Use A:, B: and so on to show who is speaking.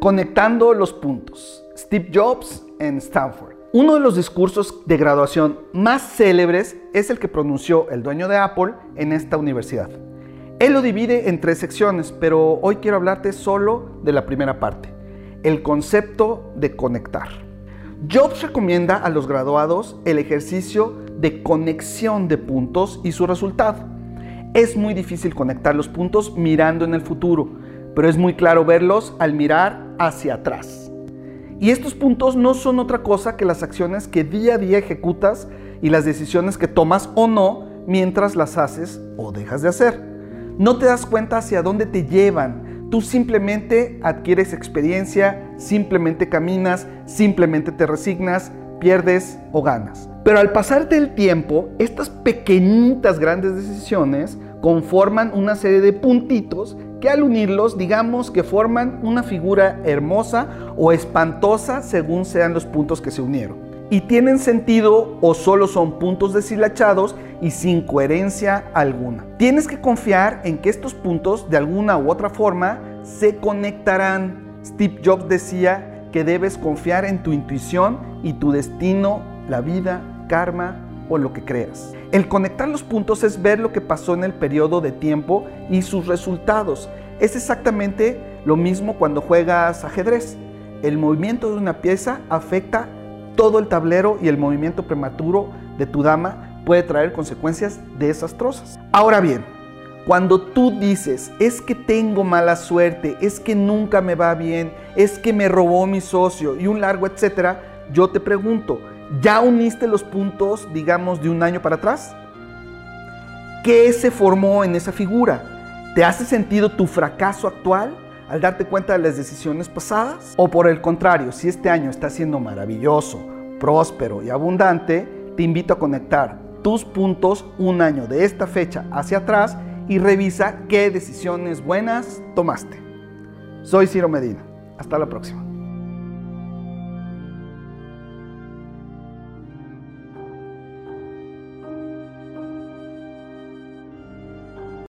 A: Conectando los puntos. Steve Jobs en Stanford. Uno de los discursos de graduación más célebres es el que pronunció el dueño de Apple en esta universidad. Él lo divide en tres secciones, pero hoy quiero hablarte solo de la primera parte, el concepto de conectar. Jobs recomienda a los graduados el ejercicio de conexión de puntos y su resultado. Es muy difícil conectar los puntos mirando en el futuro, pero es muy claro verlos al mirar hacia atrás. Y estos puntos no son otra cosa que las acciones que día a día ejecutas y las decisiones que tomas o no mientras las haces o dejas de hacer. No te das cuenta hacia dónde te llevan. Tú simplemente adquieres experiencia, simplemente caminas, simplemente te resignas, pierdes o ganas. Pero al pasarte el tiempo, estas pequeñitas grandes decisiones conforman una serie de puntitos que al unirlos digamos que forman una figura hermosa o espantosa según sean los puntos que se unieron y tienen sentido o solo son puntos deshilachados y sin coherencia alguna. Tienes que confiar en que estos puntos de alguna u otra forma se conectarán. Steve Jobs decía que debes confiar en tu intuición y tu destino, la vida, karma o lo que creas. El conectar los puntos es ver lo que pasó en el periodo de tiempo y sus resultados. Es exactamente lo mismo cuando juegas ajedrez. El movimiento de una pieza afecta todo el tablero y el movimiento prematuro de tu dama puede traer consecuencias desastrosas. Ahora bien, cuando tú dices, es que tengo mala suerte, es que nunca me va bien, es que me robó mi socio y un largo etcétera, yo te pregunto, ¿ya uniste los puntos, digamos, de un año para atrás? ¿Qué se formó en esa figura? ¿Te hace sentido tu fracaso actual? al darte cuenta de las decisiones pasadas? ¿O por el contrario, si este año está siendo maravilloso, próspero y abundante, te invito a conectar tus puntos un año de esta fecha hacia atrás y revisa qué decisiones buenas tomaste. Soy Ciro Medina. Hasta la próxima.